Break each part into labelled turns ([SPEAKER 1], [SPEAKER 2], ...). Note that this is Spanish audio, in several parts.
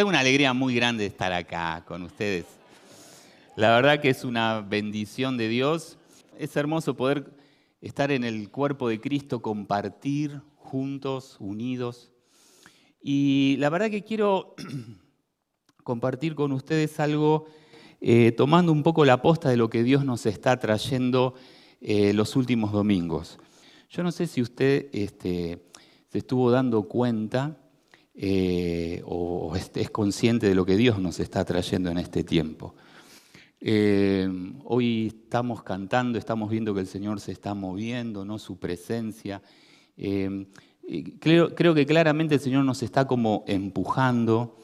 [SPEAKER 1] Tengo una alegría muy grande de estar acá con ustedes. La verdad que es una bendición de Dios. Es hermoso poder estar en el cuerpo de Cristo, compartir juntos, unidos. Y la verdad que quiero compartir con ustedes algo eh, tomando un poco la posta de lo que Dios nos está trayendo eh, los últimos domingos. Yo no sé si usted este, se estuvo dando cuenta eh, o es, consciente de lo que Dios nos está trayendo en este tiempo. Eh, hoy estamos cantando, estamos viendo que el Señor se está moviendo, ¿no? su presencia. Eh, creo, creo, que claramente el Señor nos está como empujando.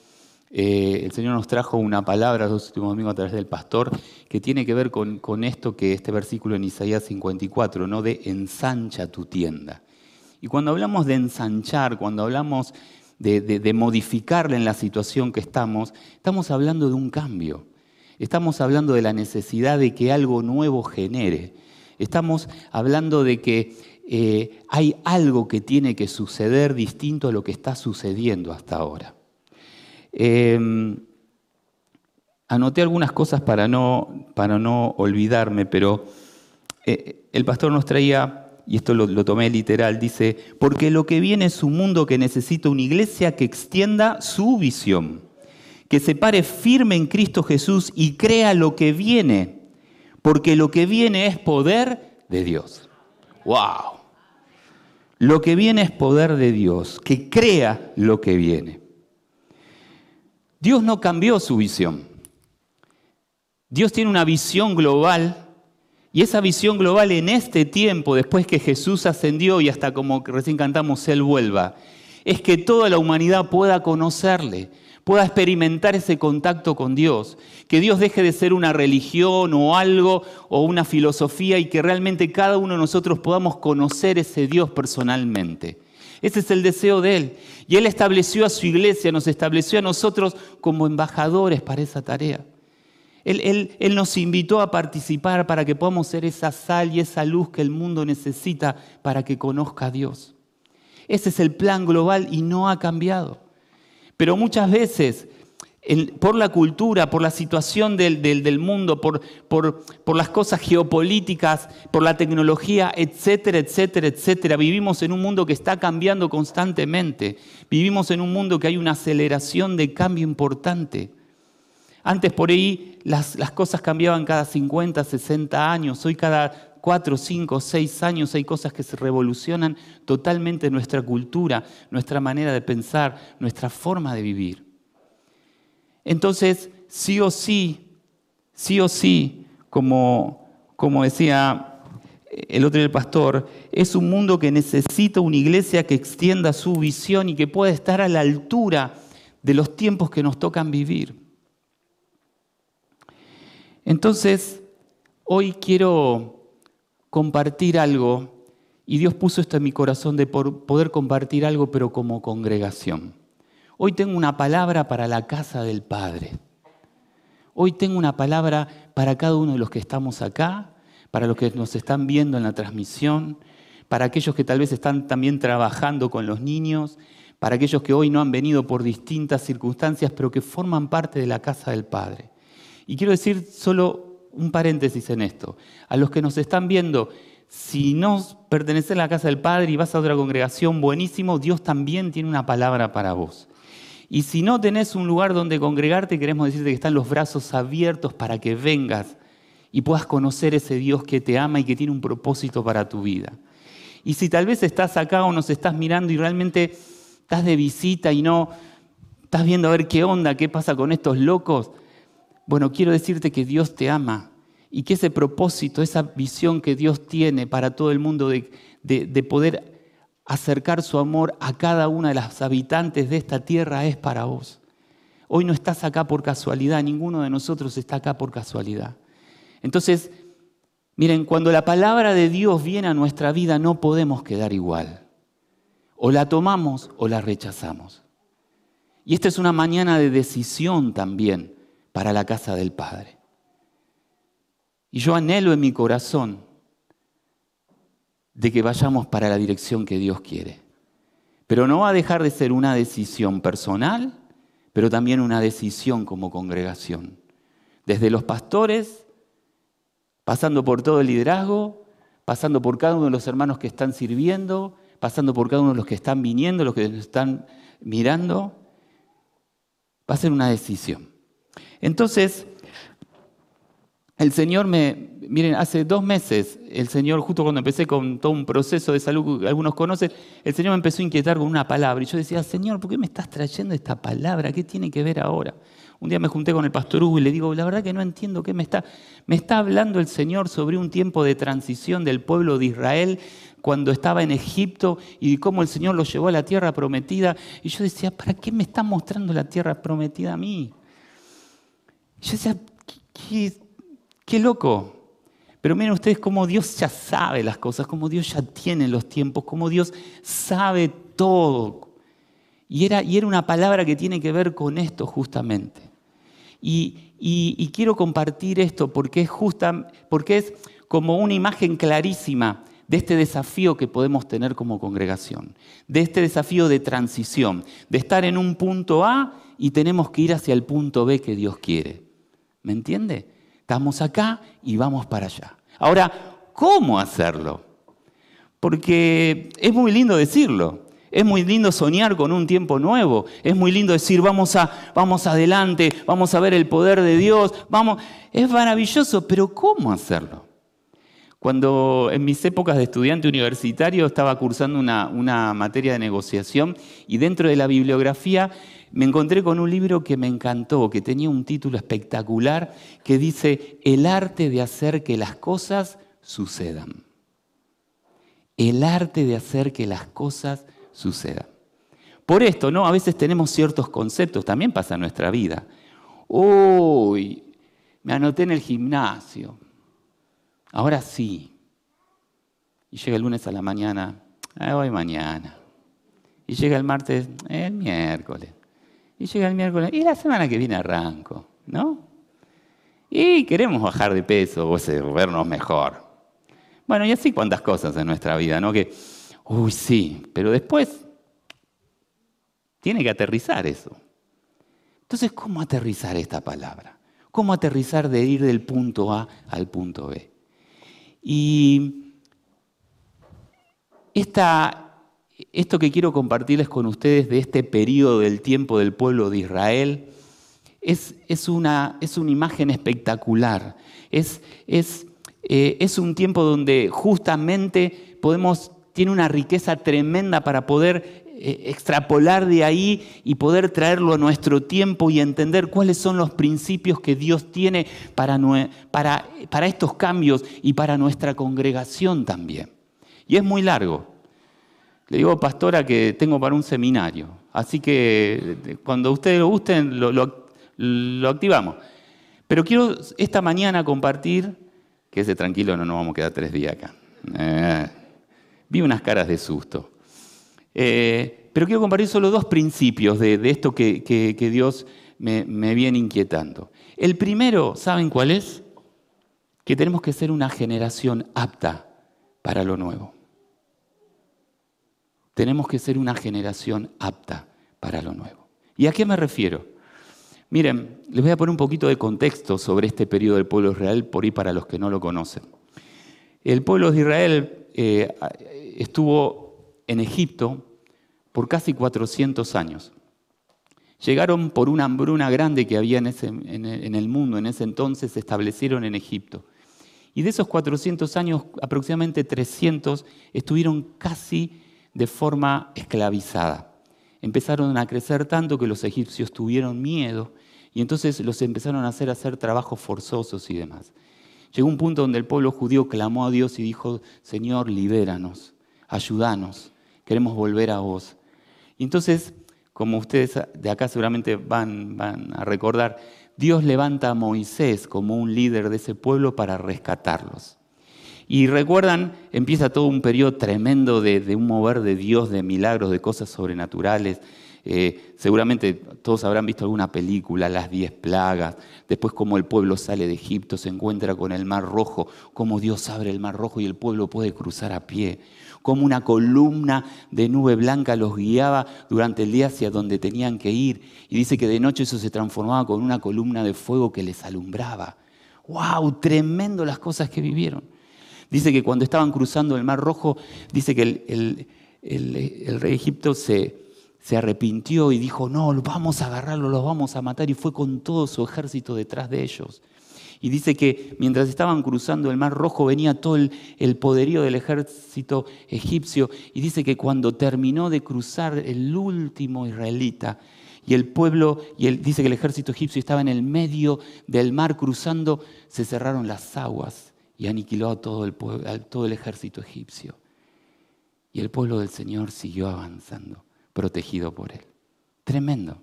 [SPEAKER 1] el Señor nos trajo una palabra los últimos domingos a través del pastor que tiene que ver con, con esto que este versículo en Isaías 54, ¿no? de ensancha tu tienda. Y cuando hablamos de ensanchar, cuando hablamos de, modificarla en la situación que estamos, estamos hablando de un cambio. Estamos hablando de la necesidad de que algo nuevo genere. Estamos hablando de que eh, hay algo que tiene que suceder distinto a lo que está sucediendo hasta ahora. Em, anoté algunas cosas para no, para no olvidarme, pero eh, el pastor nos traía y esto lo, tomé literal, dice, porque lo que viene es un mundo que necesita una iglesia que extienda su visión, que se pare firme en Cristo Jesús y crea lo que viene, porque lo que viene es poder de Dios. ¡Wow! Lo que viene es poder de Dios, que crea lo que viene. Dios no cambió su visión. Dios tiene una visión global y esa visión global en este tiempo, después que Jesús ascendió y hasta como recién cantamos, Él vuelva, es que toda la humanidad pueda conocerle, pueda experimentar ese contacto con Dios, que Dios deje de ser una religión o algo o una filosofía y que realmente cada uno de nosotros podamos conocer ese Dios personalmente. Ese es el deseo de Él. Y Él estableció a su iglesia, nos estableció a nosotros como embajadores para esa tarea. Él, nos invitó a participar para que podamos ser esa sal y esa luz que el mundo necesita para que conozca a Dios. Ese es el plan global y no ha cambiado. Pero muchas veces, por la cultura, por la situación del, mundo, por, por las cosas geopolíticas, por la tecnología, etcétera, etcétera, etcétera, vivimos en un mundo que está cambiando constantemente. Vivimos en un mundo que hay una aceleración de cambio importante. Antes por ahí las, cosas cambiaban cada 50, 60 años, hoy cada 4, 5, 6 años hay cosas que se revolucionan totalmente nuestra cultura, nuestra manera de pensar, nuestra forma de vivir. Entonces, sí o sí, sí o sí, como, decía el otro el pastor, es un mundo que necesita una iglesia que extienda su visión y que pueda estar a la altura de los tiempos que nos tocan vivir. Entonces, hoy quiero compartir algo, y Dios puso esto en mi corazón de poder compartir algo, pero como congregación. Hoy tengo una palabra para la casa del Padre. Hoy tengo una palabra para cada uno de los que estamos acá, para los que nos están viendo en la transmisión, para aquellos que tal vez están también trabajando con los niños, para aquellos que hoy no han venido por distintas circunstancias, pero que forman parte de la casa del Padre. Y quiero decir solo un paréntesis en esto. A los que nos están viendo, si no perteneces a la casa del Padre y vas a otra congregación, buenísimo, Dios también tiene una palabra para vos. Y si no tenés un lugar donde congregarte, queremos decirte que están los brazos abiertos para que vengas y puedas conocer ese Dios que te ama y que tiene un propósito para tu vida. Y si tal vez estás acá o nos estás mirando y realmente estás de visita y no estás viendo a ver qué onda, qué pasa con estos locos, bueno, quiero decirte que Dios te ama y que ese propósito, esa visión que Dios tiene para todo el mundo de, poder acercar su amor a cada una de las habitantes de esta tierra es para vos. Hoy no estás acá por casualidad, ninguno de nosotros está acá por casualidad. Entonces, miren, cuando la palabra de Dios viene a nuestra vida no podemos quedar igual. O la tomamos o la rechazamos. Y esta es una mañana de decisión también para la casa del Padre. Y yo anhelo en mi corazón de que vayamos para la dirección que Dios quiere. Pero no va a dejar de ser una decisión personal, pero también una decisión como congregación. Desde los pastores, pasando por todo el liderazgo, pasando por cada uno de los hermanos que están sirviendo, pasando por cada uno de los que están viniendo, los que están mirando, va a ser una decisión. Entonces, el Señor me, miren, hace dos meses, el Señor, justo cuando empecé con todo un proceso de salud que algunos conocen, el Señor me empezó a inquietar con una palabra. Y yo decía, Señor, ¿por qué me estás trayendo esta palabra? ¿Qué tiene que ver ahora? Un día me junté con el pastor Hugo y le digo, la verdad que no entiendo qué me está. Me está hablando el Señor sobre un tiempo de transición del pueblo de Israel cuando estaba en Egipto y cómo el Señor lo llevó a la tierra prometida. Y yo decía, ¿para qué me está mostrando la tierra prometida a mí? Yo decía, ¿qué? Loco. Pero miren ustedes cómo Dios ya sabe las cosas, cómo Dios ya tiene los tiempos, cómo Dios sabe todo. Y era, y era una palabra que tiene que ver con esto justamente. Y, quiero compartir esto porque es, justa, porque es como una imagen clarísima de este desafío que podemos tener como congregación, de este desafío de transición, de estar en un punto A y tenemos que ir hacia el punto B que Dios quiere. ¿Me entiende? Estamos acá y vamos para allá. Ahora, ¿cómo hacerlo? Porque es muy lindo decirlo. Es muy lindo soñar con un tiempo nuevo. Es muy lindo decir, vamos, a, vamos adelante, vamos a ver el poder de Dios. Vamos. Es maravilloso, pero ¿cómo hacerlo? Cuando en mis épocas de estudiante universitario estaba cursando una, una materia de negociación y dentro de la bibliografía me encontré con un libro que me encantó, que tenía un título espectacular que dice, El arte de hacer que las cosas sucedan. El arte de hacer que las cosas sucedan. Por esto, ¿no? A veces tenemos ciertos conceptos, también pasa en nuestra vida. Uy, me anoté en el gimnasio. Ahora sí. Y llega el lunes a la mañana, ah, voy mañana. Y llega el martes, el miércoles. Y llega el miércoles, y la semana que viene arranco, ¿no? Y queremos bajar de peso o vernos mejor. Bueno, y así cuantas cosas en nuestra vida, ¿no? Que, uy, sí, pero después tiene que aterrizar eso. Entonces, ¿cómo aterrizar esta palabra? ¿Cómo aterrizar de ir del punto A al punto B? Y esta, esto que quiero compartirles con ustedes de este periodo del tiempo del pueblo de Israel es, es, una, es una, imagen espectacular. Es, es, eh, un tiempo donde justamente podemos, tiene una riqueza tremenda para poder eh, extrapolar de ahí y poder traerlo a nuestro tiempo y entender cuáles son los principios que Dios tiene para, para, para estos cambios y para nuestra congregación también. Y es muy largo. Le digo, pastora, que tengo para un seminario. Así que cuando ustedes lo gusten, lo, activamos. Pero quiero esta mañana compartir, que ese tranquilo no nos vamos a quedar tres días acá. Eh, vi unas caras de susto. Eh, pero quiero compartir solo dos principios de, esto que, Dios me, me viene inquietando. El primero, ¿saben cuál es? Que tenemos que ser una generación apta para lo nuevo. Tenemos que ser una generación apta para lo nuevo. ¿Y a qué me refiero? Miren, les voy a poner un poquito de contexto sobre este periodo del pueblo de Israel, por ahí para los que no lo conocen. El pueblo de Israel eh, estuvo en Egipto por casi 400 años. Llegaron por una hambruna grande que había en, en el mundo en ese entonces, se establecieron en Egipto. Y de esos 400 años, aproximadamente 300 estuvieron casi de forma esclavizada. Empezaron a crecer tanto que los egipcios tuvieron miedo y entonces los empezaron a hacer hacer trabajos forzosos y demás. Llegó un punto donde el pueblo judío clamó a Dios y dijo, Señor, libéranos, ayúdanos, queremos volver a vos. Y entonces, como ustedes de acá seguramente van, van a recordar, Dios levanta a Moisés como un líder de ese pueblo para rescatarlos. Y recuerdan, empieza todo un periodo tremendo de, un mover de Dios, de milagros, de cosas sobrenaturales. Eh, seguramente todos habrán visto alguna película, las diez plagas, después cómo el pueblo sale de Egipto, se encuentra con el mar rojo, cómo Dios abre el mar rojo y el pueblo puede cruzar a pie, como una columna de nube blanca los guiaba durante el día hacia donde tenían que ir. Y dice que de noche eso se transformaba con una columna de fuego que les alumbraba. ¡Wow! Tremendo las cosas que vivieron. Dice que cuando estaban cruzando el Mar Rojo, dice que el, rey Egipto se, arrepintió y dijo, no, vamos a agarrarlo, los vamos a matar, y fue con todo su ejército detrás de ellos. Y dice que mientras estaban cruzando el Mar Rojo venía todo el, poderío del ejército egipcio, y dice que cuando terminó de cruzar el último israelita, y el pueblo, y dice que el ejército egipcio estaba en el medio del mar cruzando, se cerraron las aguas y aniquiló a todo el, a ejército egipcio. Y el pueblo del Señor siguió avanzando protegido por Él. Tremendo.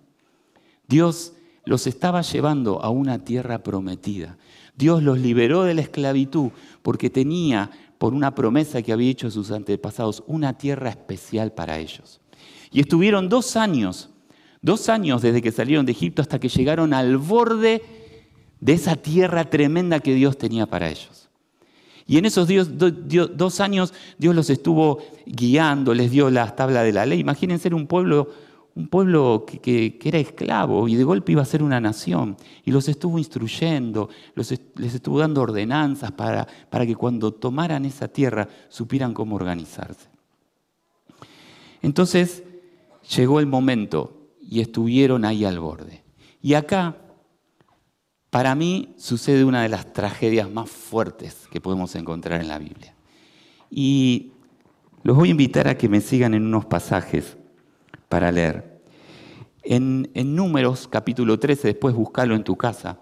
[SPEAKER 1] Dios los estaba llevando a una tierra prometida. Dios los liberó de la esclavitud porque tenía, por una promesa que había hecho sus antepasados, una tierra especial para ellos. Y estuvieron dos años, dos años desde que salieron de Egipto hasta que llegaron al borde de esa tierra tremenda que Dios tenía para ellos. Y en esos dos años Dios los estuvo guiando, les dio la tabla de la ley. Imagínense un pueblo, un pueblo que, era esclavo y de golpe iba a ser una nación. Y los estuvo instruyendo, les estuvo dando ordenanzas para, para que cuando tomaran esa tierra supieran cómo organizarse. Entonces llegó el momento y estuvieron ahí al borde. Y acá para mí sucede una de las tragedias más fuertes que podemos encontrar en la Biblia. Y los voy a invitar a que me sigan en unos pasajes para leer. En, Números capítulo 13, después buscalo en tu casa,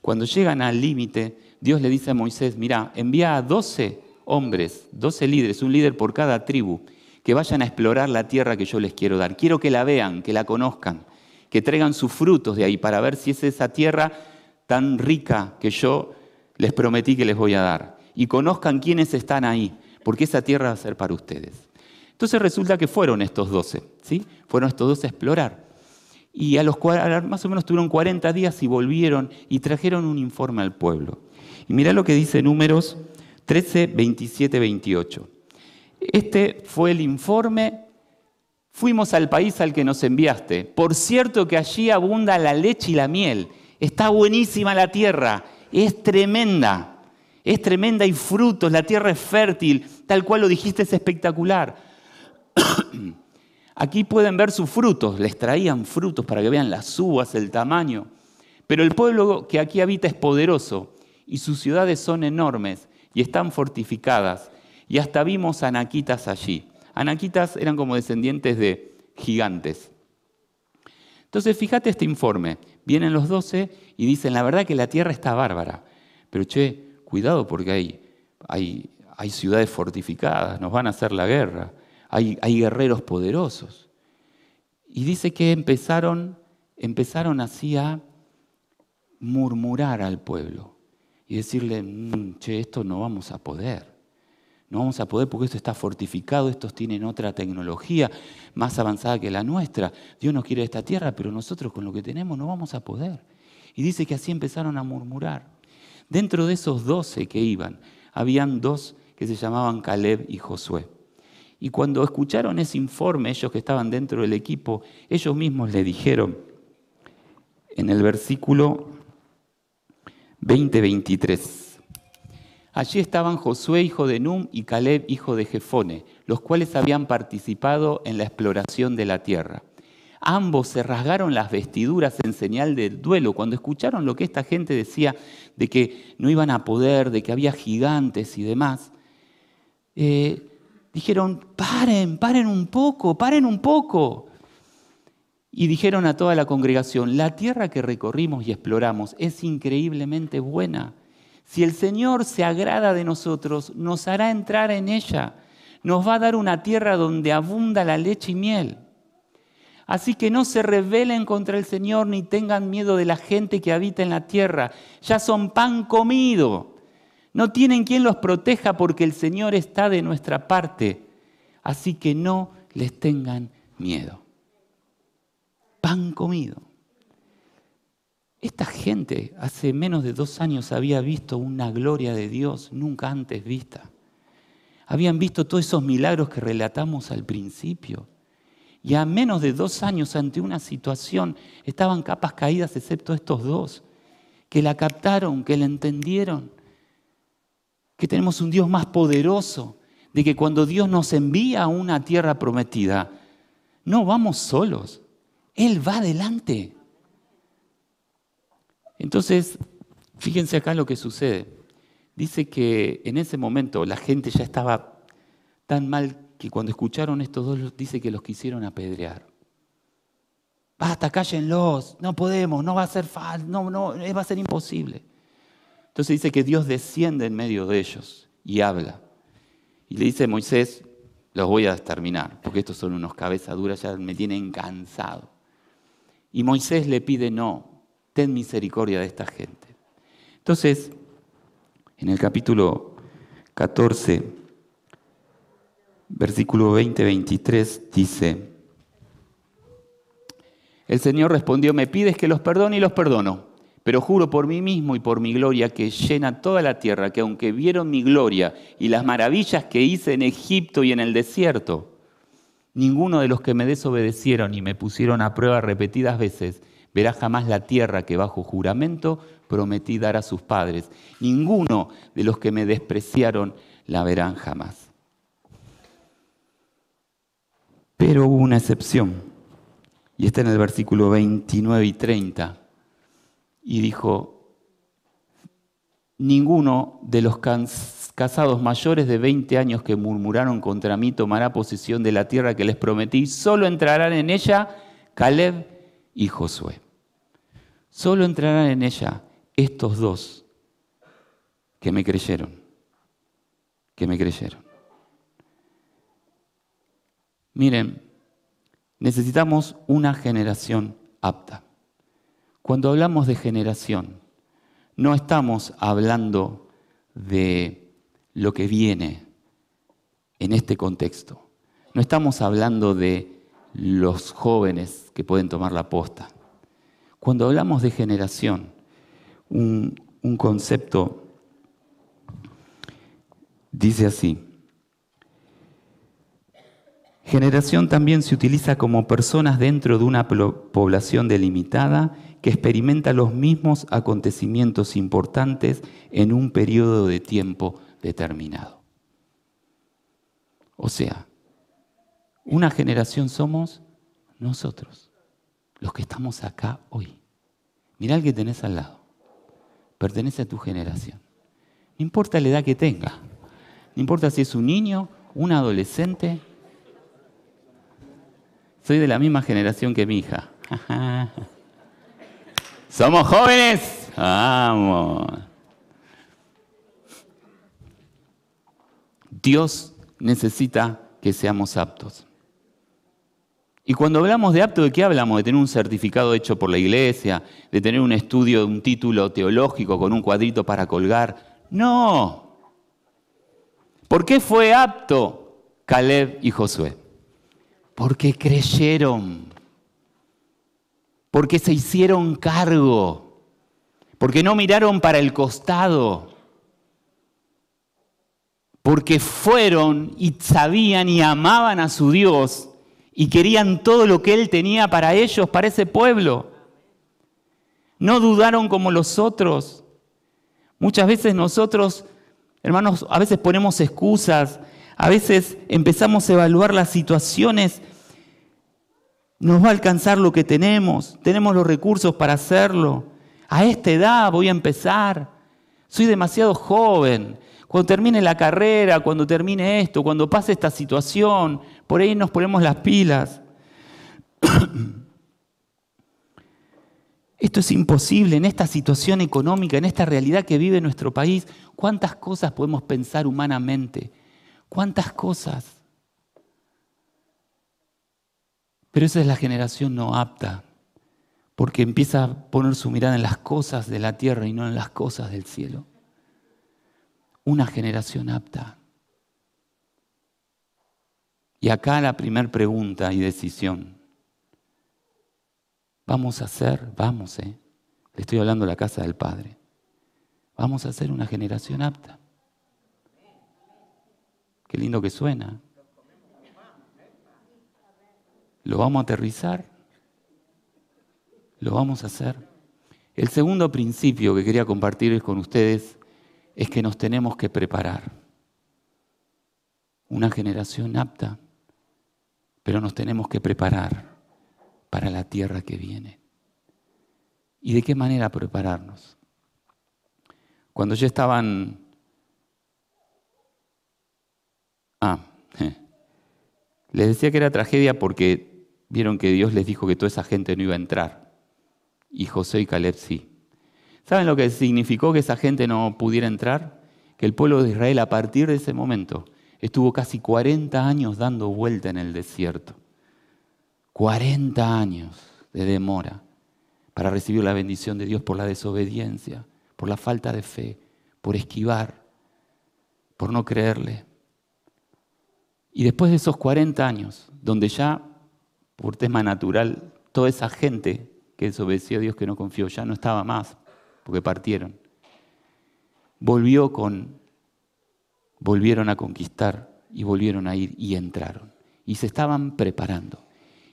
[SPEAKER 1] cuando llegan al límite, Dios le dice a Moisés, mira, envía a 12 hombres, 12 líderes, un líder por cada tribu, que vayan a explorar la tierra que yo les quiero dar. Quiero que la vean, que la conozcan, que traigan sus frutos de ahí para ver si es esa tierra tan rica que yo les prometí que les voy a dar. Y conozcan quiénes están ahí, porque esa tierra va a ser para ustedes. Entonces resulta que fueron estos doce, ¿sí? Fueron estos doce a explorar. Y a los más o menos tuvieron 40 días y volvieron y trajeron un informe al pueblo. Y mira lo que dice Números 13, 27, 28. Este fue el informe. Fuimos al país al que nos enviaste. Por cierto que allí abunda la leche y la miel Está buenísima la tierra, es tremenda, es tremenda y frutos, la tierra es fértil, tal cual lo dijiste, es espectacular. Aquí pueden ver sus frutos, les traían frutos para que vean las uvas, el tamaño. Pero el pueblo que aquí habita es poderoso y sus ciudades son enormes y están fortificadas. Y hasta vimos anaquitas allí. Anaquitas eran como descendientes de gigantes. Entonces, fíjate este informe. Vienen los doce y dicen, la verdad que la tierra está bárbara, pero che, cuidado porque hay, hay, hay ciudades fortificadas, nos van a hacer la guerra, hay, hay guerreros poderosos. Y dice que empezaron, empezaron así a murmurar al pueblo y decirle, mm, che, esto no vamos a poder. No vamos a poder porque esto está fortificado, estos tienen otra tecnología más avanzada que la nuestra. Dios nos quiere esta tierra, pero nosotros con lo que tenemos no vamos a poder. Y dice que así empezaron a murmurar. Dentro de esos doce que iban, habían dos que se llamaban Caleb y Josué. Y cuando escucharon ese informe, ellos que estaban dentro del equipo, ellos mismos le dijeron en el versículo 20-23, Allí estaban Josué, hijo de Num, y Caleb, hijo de Jefone, los cuales habían participado en la exploración de la tierra. Ambos se rasgaron las vestiduras en señal del duelo cuando escucharon lo que esta gente decía de que no iban a poder, de que había gigantes y demás. Eh, dijeron, paren, paren un poco, paren un poco. Y dijeron a toda la congregación, la tierra que recorrimos y exploramos es increíblemente buena si el Señor se agrada de nosotros, nos hará entrar en ella. Nos va a dar una tierra donde abunda la leche y miel. Así que no se rebelen contra el Señor ni tengan miedo de la gente que habita en la tierra. Ya son pan comido. No tienen quien los proteja porque el Señor está de nuestra parte. Así que no les tengan miedo. Pan comido. Esta gente hace menos de dos años había visto una gloria de Dios nunca antes vista. habían visto todos esos milagros que relatamos al principio. Y a menos de dos años ante una situación estaban capas caídas excepto estos dos, que la captaron, que la entendieron, que tenemos un Dios más poderoso, de que cuando Dios nos envía a una tierra prometida, no vamos solos, Él va adelante. Entonces, fíjense acá lo que sucede. Dice que en ese momento la gente ya estaba tan mal que cuando escucharon estos dos, dice que los quisieron apedrear. Basta, cállenlos, no podemos, no va a ser fácil, no, no, va a ser imposible. Entonces dice que Dios desciende en medio de ellos y habla. Y le dice a Moisés, los voy a exterminar, porque estos son unos cabezas duras, ya me tienen cansado. Y Moisés le pide, no, ten misericordia de esta gente. Entonces, en el capítulo 14, versículo 20-23, dice, el Señor respondió, me pides que los perdone y los perdono, pero juro por mí mismo y por mi gloria que llena toda la tierra, que aunque vieron mi gloria y las maravillas que hice en Egipto y en el desierto, ninguno de los que me desobedecieron y me pusieron a prueba repetidas veces verá jamás la tierra que bajo juramento prometí dar a sus padres. Ninguno de los que me despreciaron la verán jamás. Pero hubo una excepción, y está en el versículo 29 y 30, y dijo, ninguno de los casados mayores de 20 años que murmuraron contra mí tomará posesión de la tierra que les prometí, solo entrarán en ella Caleb y Josué. Solo entrarán en ella estos dos que me creyeron, que me creyeron. Miren, necesitamos una generación apta. Cuando hablamos de generación, no estamos hablando de lo que viene en este contexto. No estamos hablando de los jóvenes que pueden tomar la posta. Cuando hablamos de generación, un, concepto dice así, Generación también se utiliza como personas dentro de una población delimitada que experimenta los mismos acontecimientos importantes en un periodo de tiempo determinado. O sea, una generación somos nosotros, los que estamos acá hoy. Mirá el que tenés al lado, pertenece a tu generación. No importa la edad que tenga, no importa si es un niño, un adolescente, soy de la misma generación que mi hija. ¿Somos jóvenes? Vamos. Dios necesita que seamos aptos. Y cuando hablamos de apto, ¿de qué hablamos? De tener un certificado hecho por la iglesia, de tener un estudio, un título teológico con un cuadrito para colgar. No. ¿Por qué fue apto Caleb y Josué? Porque creyeron, porque se hicieron cargo, porque no miraron para el costado, porque fueron y sabían y amaban a su Dios y querían todo lo que Él tenía para ellos, para ese pueblo. No dudaron como los otros. Muchas veces nosotros, hermanos, a veces ponemos excusas, a veces empezamos a evaluar las situaciones nos va a alcanzar lo que tenemos, tenemos los recursos para hacerlo. A esta edad voy a empezar. Soy demasiado joven. Cuando termine la carrera, cuando termine esto, cuando pase esta situación, por ahí nos ponemos las pilas. Esto es imposible en esta situación económica, en esta realidad que vive nuestro país. ¿Cuántas cosas podemos pensar humanamente? ¿Cuántas cosas? Pero esa es la generación no apta, porque empieza a poner su mirada en las cosas de la tierra y no en las cosas del cielo. Una generación apta. Y acá la primera pregunta y decisión. Vamos a ser, vamos, eh. Le estoy hablando de la casa del Padre. Vamos a ser una generación apta. Qué lindo que suena. ¿Lo vamos a aterrizar? ¿Lo vamos a hacer? El segundo principio que quería compartir con ustedes es que nos tenemos que preparar. Una generación apta, pero nos tenemos que preparar para la tierra que viene. ¿Y de qué manera prepararnos? Cuando ya estaban... Ah, les decía que era tragedia porque vieron que Dios les dijo que toda esa gente no iba a entrar. Y José y Caleb sí. ¿Saben lo que significó que esa gente no pudiera entrar? Que el pueblo de Israel a partir de ese momento estuvo casi 40 años dando vuelta en el desierto. 40 años de demora para recibir la bendición de Dios por la desobediencia, por la falta de fe, por esquivar, por no creerle. Y después de esos 40 años, donde ya, por tema natural, toda esa gente que desobedeció a Dios, que no confió, ya no estaba más, porque partieron, volvió con, volvieron a conquistar y volvieron a ir y entraron. Y se estaban preparando.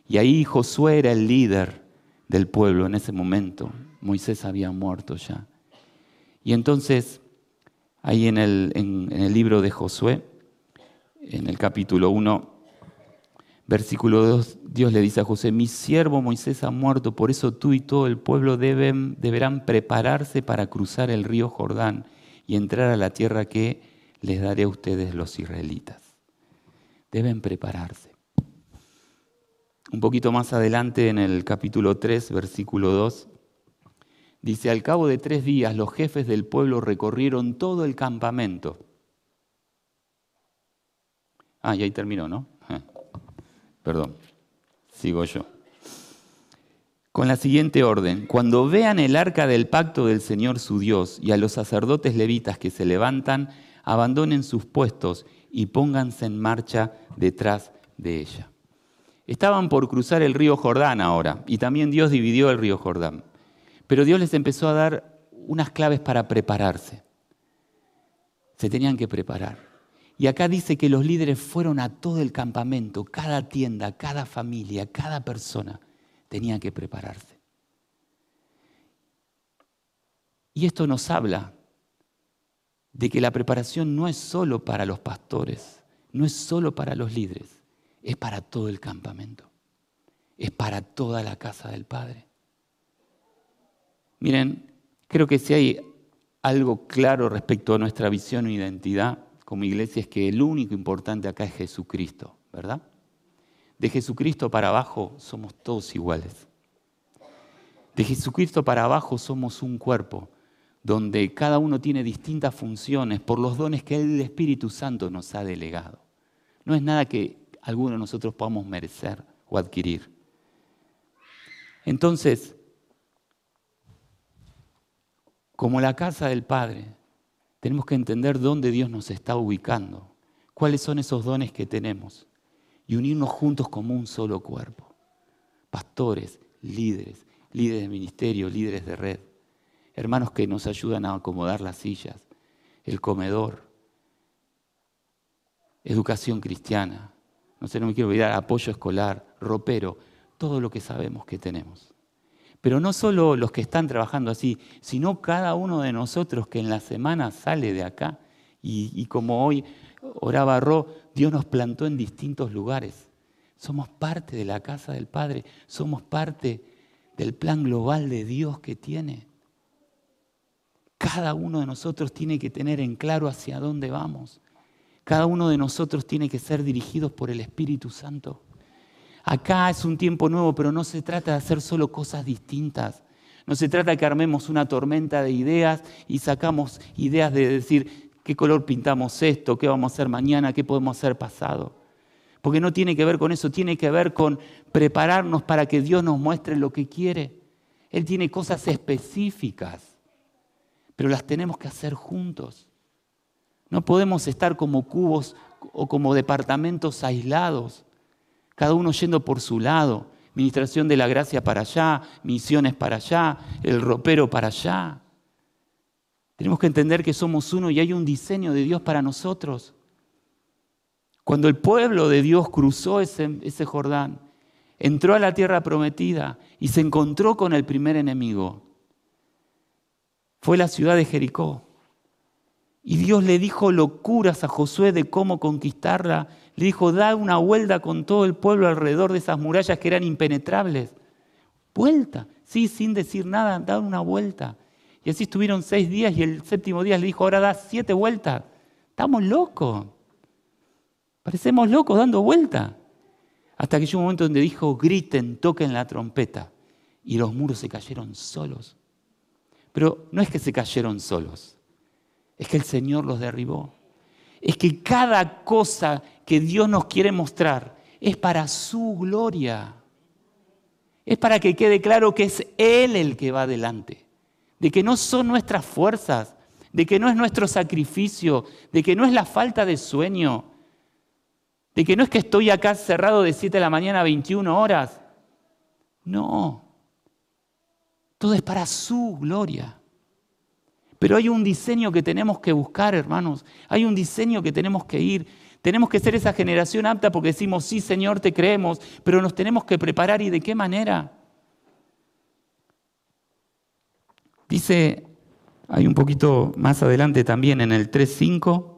[SPEAKER 1] Y ahí Josué era el líder del pueblo en ese momento. Moisés había muerto ya. Y entonces, ahí en el, en, el libro de Josué, en el capítulo 1, versículo 2, Dios le dice a José, mi siervo Moisés ha muerto, por eso tú y todo el pueblo deben, deberán prepararse para cruzar el río Jordán y entrar a la tierra que les daré a ustedes los israelitas. Deben prepararse. Un poquito más adelante en el capítulo 3, versículo 2, dice, al cabo de tres días los jefes del pueblo recorrieron todo el campamento. Ah, y ahí terminó, ¿no? Perdón, sigo yo. Con la siguiente orden, cuando vean el arca del pacto del Señor su Dios y a los sacerdotes levitas que se levantan, abandonen sus puestos y pónganse en marcha detrás de ella. Estaban por cruzar el río Jordán ahora, y también Dios dividió el río Jordán. Pero Dios les empezó a dar unas claves para prepararse. Se tenían que preparar. Y acá dice que los líderes fueron a todo el campamento, cada tienda, cada familia, cada persona tenía que prepararse. Y esto nos habla de que la preparación no es solo para los pastores, no es solo para los líderes, es para todo el campamento, es para toda la casa del Padre. Miren, creo que si hay algo claro respecto a nuestra visión e identidad como iglesia es que el único importante acá es Jesucristo, ¿verdad? De Jesucristo para abajo somos todos iguales. De Jesucristo para abajo somos un cuerpo donde cada uno tiene distintas funciones por los dones que el Espíritu Santo nos ha delegado. No es nada que alguno de nosotros podamos merecer o adquirir. Entonces, como la casa del Padre, tenemos que entender dónde Dios nos está ubicando, cuáles son esos dones que tenemos y unirnos juntos como un solo cuerpo. Pastores, líderes, líderes de ministerio, líderes de red, hermanos que nos ayudan a acomodar las sillas, el comedor, educación cristiana, no sé, no me quiero olvidar, apoyo escolar, ropero, todo lo que sabemos que tenemos. Pero no solo los que están trabajando así, sino cada uno de nosotros que en la semana sale de acá y, como hoy oraba Ro, Dios nos plantó en distintos lugares. Somos parte de la casa del Padre, somos parte del plan global de Dios que tiene. Cada uno de nosotros tiene que tener en claro hacia dónde vamos. Cada uno de nosotros tiene que ser dirigidos por el Espíritu Santo. Acá es un tiempo nuevo, pero no se trata de hacer solo cosas distintas. No se trata de que armemos una tormenta de ideas y sacamos ideas de decir qué color pintamos esto, qué vamos a hacer mañana, qué podemos hacer pasado. Porque no tiene que ver con eso, tiene que ver con prepararnos para que Dios nos muestre lo que quiere. Él tiene cosas específicas, pero las tenemos que hacer juntos. No podemos estar como cubos o como departamentos aislados, cada uno yendo por su lado. Ministración de la gracia para allá, misiones para allá, el ropero para allá. Tenemos que entender que somos uno y hay un diseño de Dios para nosotros. Cuando el pueblo de Dios cruzó ese, ese Jordán, entró a la tierra prometida y se encontró con el primer enemigo. Fue la ciudad de Jericó. Y Dios le dijo locuras a Josué de cómo conquistarla. Le dijo, da una vuelta con todo el pueblo alrededor de esas murallas que eran impenetrables. Vuelta, sí, sin decir nada, da una vuelta. Y así estuvieron seis días y el séptimo día le dijo, ahora da siete vueltas. Estamos locos. Parecemos locos dando vuelta. Hasta que llegó un momento donde dijo, griten, toquen la trompeta. Y los muros se cayeron solos. Pero no es que se cayeron solos, es que el Señor los derribó. Es que cada cosa que Dios nos quiere mostrar es para su gloria. Es para que quede claro que es Él el que va adelante. De que no son nuestras fuerzas, de que no es nuestro sacrificio, de que no es la falta de sueño, de que no es que estoy acá cerrado de 7 de la mañana a 21 horas. No. Todo es para su gloria. Pero hay un diseño que tenemos que buscar, hermanos. Hay un diseño que tenemos que ir. Tenemos que ser esa generación apta porque decimos, sí, Señor, te creemos, pero nos tenemos que preparar. ¿Y de qué manera? Dice, hay un poquito más adelante también en el 3.5.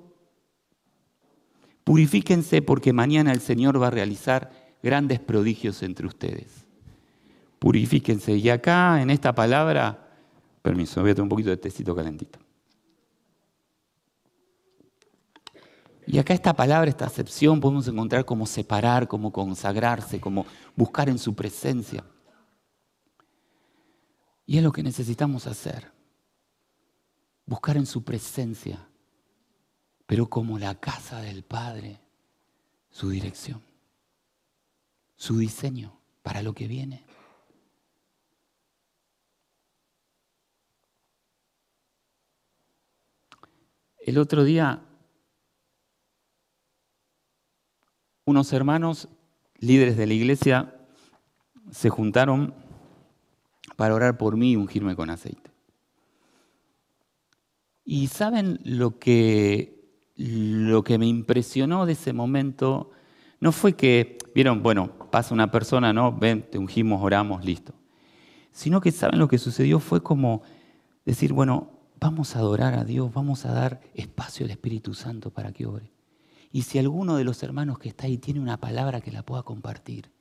[SPEAKER 1] Purifíquense porque mañana el Señor va a realizar grandes prodigios entre ustedes. Purifíquense. Y acá, en esta palabra, permiso, voy a tomar un poquito de tecito calentito. Y acá esta palabra, esta acepción, podemos encontrar como separar, como consagrarse, como buscar en su presencia. Y es lo que necesitamos hacer. Buscar en su presencia pero como la casa del Padre, su dirección, su diseño para lo que viene. El otro día, unos hermanos, líderes de la iglesia, se juntaron para orar por mí y ungirme con aceite. Y saben lo que lo que me impresionó de ese momento no fue que, vieron, bueno, pasa una persona, ¿no? Ven, te ungimos, oramos, listo. Sino que, ¿saben lo que sucedió? Fue como decir, bueno, vamos a adorar a Dios, vamos a dar espacio al Espíritu Santo para que ore. Y si alguno de los hermanos que está ahí tiene una palabra que la pueda compartir.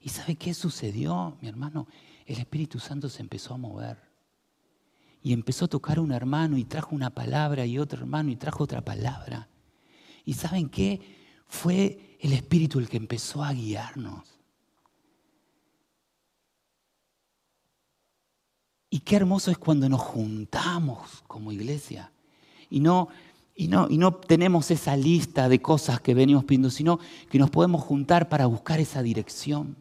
[SPEAKER 1] ¿Y sabe qué sucedió, mi hermano? El Espíritu Santo se empezó a mover y empezó a tocar a un hermano y trajo una palabra y otro hermano y trajo otra palabra. ¿Y saben qué? Fue el Espíritu el que empezó a guiarnos. Y qué hermoso es cuando nos juntamos como iglesia y no, y no, y no tenemos esa lista de cosas que venimos pidiendo, sino que nos podemos juntar para buscar esa dirección.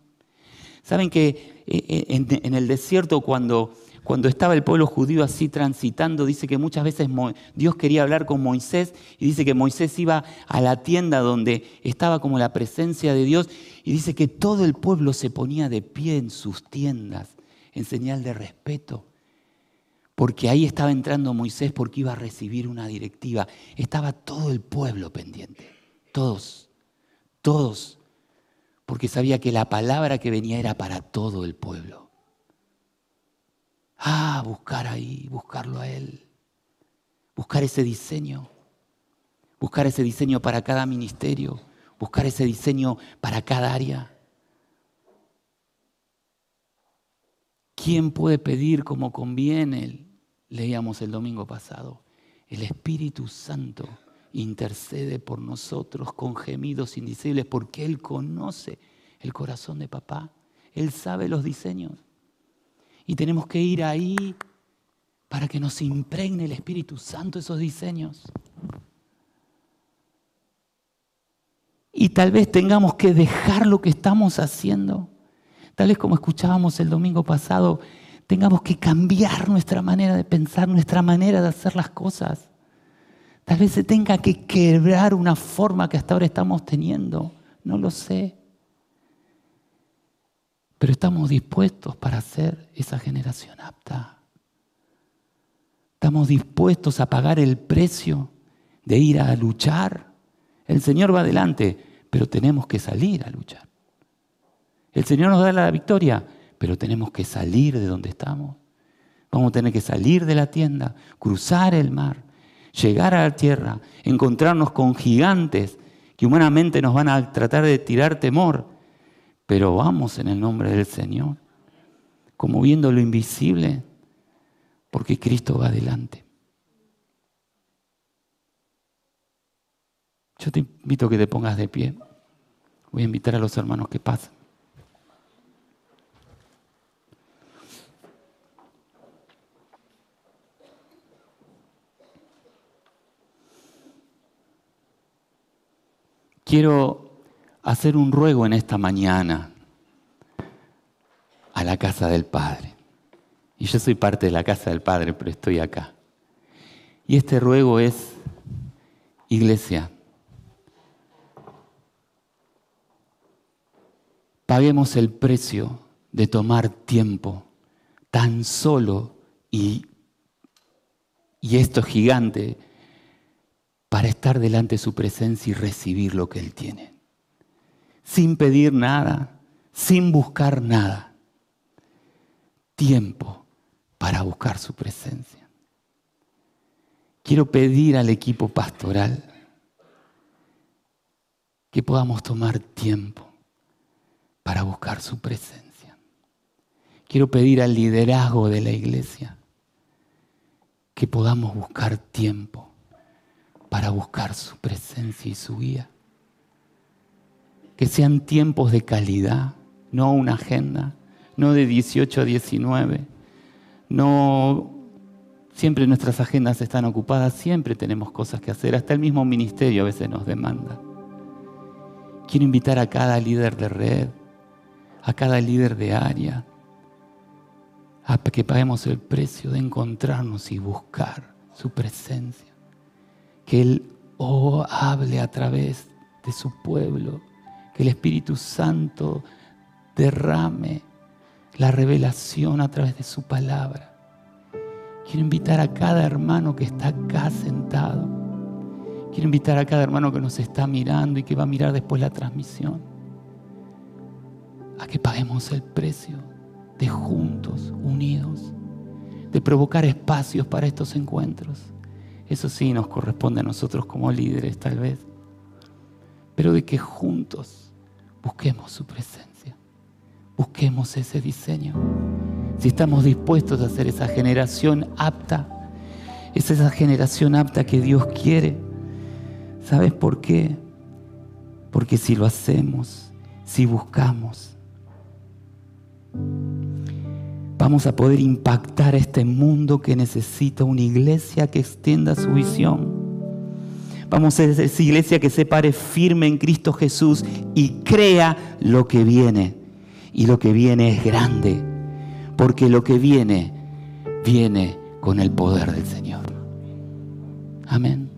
[SPEAKER 1] Saben que eh, eh, en el desierto cuando cuando estaba el pueblo judío así transitando, dice que muchas veces Dios quería hablar con Moisés y dice que Moisés iba a la tienda donde estaba como la presencia de Dios y dice que todo el pueblo se ponía de pie en sus tiendas en señal de respeto. Porque ahí estaba entrando Moisés porque iba a recibir una directiva. Estaba todo el pueblo pendiente. Todos, todos. Porque sabía que la palabra que venía era para todo el pueblo. Ah, buscar ahí, buscarlo a Él. Buscar ese diseño. Buscar ese diseño para cada ministerio. Buscar ese diseño para cada área. ¿Quién puede pedir como conviene? Leíamos el domingo pasado. El Espíritu Santo intercede por nosotros con gemidos indicibles porque Él conoce el corazón de papá. Él sabe los diseños. Y tenemos que ir ahí para que nos impregne el Espíritu Santo esos diseños. Y tal vez tengamos que dejar lo que estamos haciendo. Tal vez como escuchábamos el domingo pasado, tengamos que cambiar nuestra manera de pensar, nuestra manera de hacer las cosas. Tal vez se tenga que quebrar una forma que hasta ahora estamos teniendo. No lo sé. Pero estamos dispuestos para ser esa generación apta. Estamos dispuestos a pagar el precio de ir a luchar El Señor va adelante, pero tenemos que salir a luchar. El Señor nos da la victoria, pero tenemos que salir de donde estamos. Vamos a tener que salir de la tienda, cruzar el mar, llegar a la tierra, encontrarnos con gigantes que humanamente nos van a tratar de tirar temor, pero vamos en el nombre del Señor, como viendo lo invisible, porque Cristo va adelante. Yo te invito a que te pongas de pie. Voy a invitar a los hermanos que pasen. Quiero hacer un ruego en esta mañana a la casa del Padre. Y yo soy parte de la casa del Padre, pero estoy acá. Y este ruego es, iglesia, paguemos el precio de tomar tiempo tan solo y, y esto es gigante, para estar delante de su presencia y recibir lo que Él tiene. Sin pedir nada, sin buscar nada. Tiempo para buscar su presencia. Quiero pedir al equipo pastoral que podamos tomar tiempo para buscar su presencia. Quiero pedir al liderazgo de la iglesia que podamos buscar tiempo para buscar su presencia y su guía. Que sean tiempos de calidad, no una agenda, no de 18 a 19, no siempre nuestras agendas están ocupadas, siempre tenemos cosas que hacer, hasta el mismo ministerio a veces nos demanda. Quiero invitar a cada líder de red, a cada líder de área, a que paguemos el precio de encontrarnos y buscar su presencia que Él oh, hable a través de su pueblo, que el Espíritu Santo derrame la revelación a través de su palabra. Quiero invitar a cada hermano que está acá sentado. Quiero invitar a cada hermano que nos está mirando y que va a mirar después la transmisión. A que paguemos el precio de juntos, unidos, de provocar espacios para estos encuentros eso sí nos corresponde a nosotros como líderes tal vez. Pero de que juntos busquemos su presencia. Busquemos ese diseño. Si estamos dispuestos a ser esa generación apta, es esa generación apta que Dios quiere. ¿Sabes por qué? Porque si lo hacemos, si buscamos, vamos a poder impactar este mundo que necesita una iglesia que extienda su visión. Vamos a ser esa iglesia que se pare firme en Cristo Jesús y crea lo que viene. Y lo que viene es grande, porque lo que viene, viene con el poder del Señor. Amén.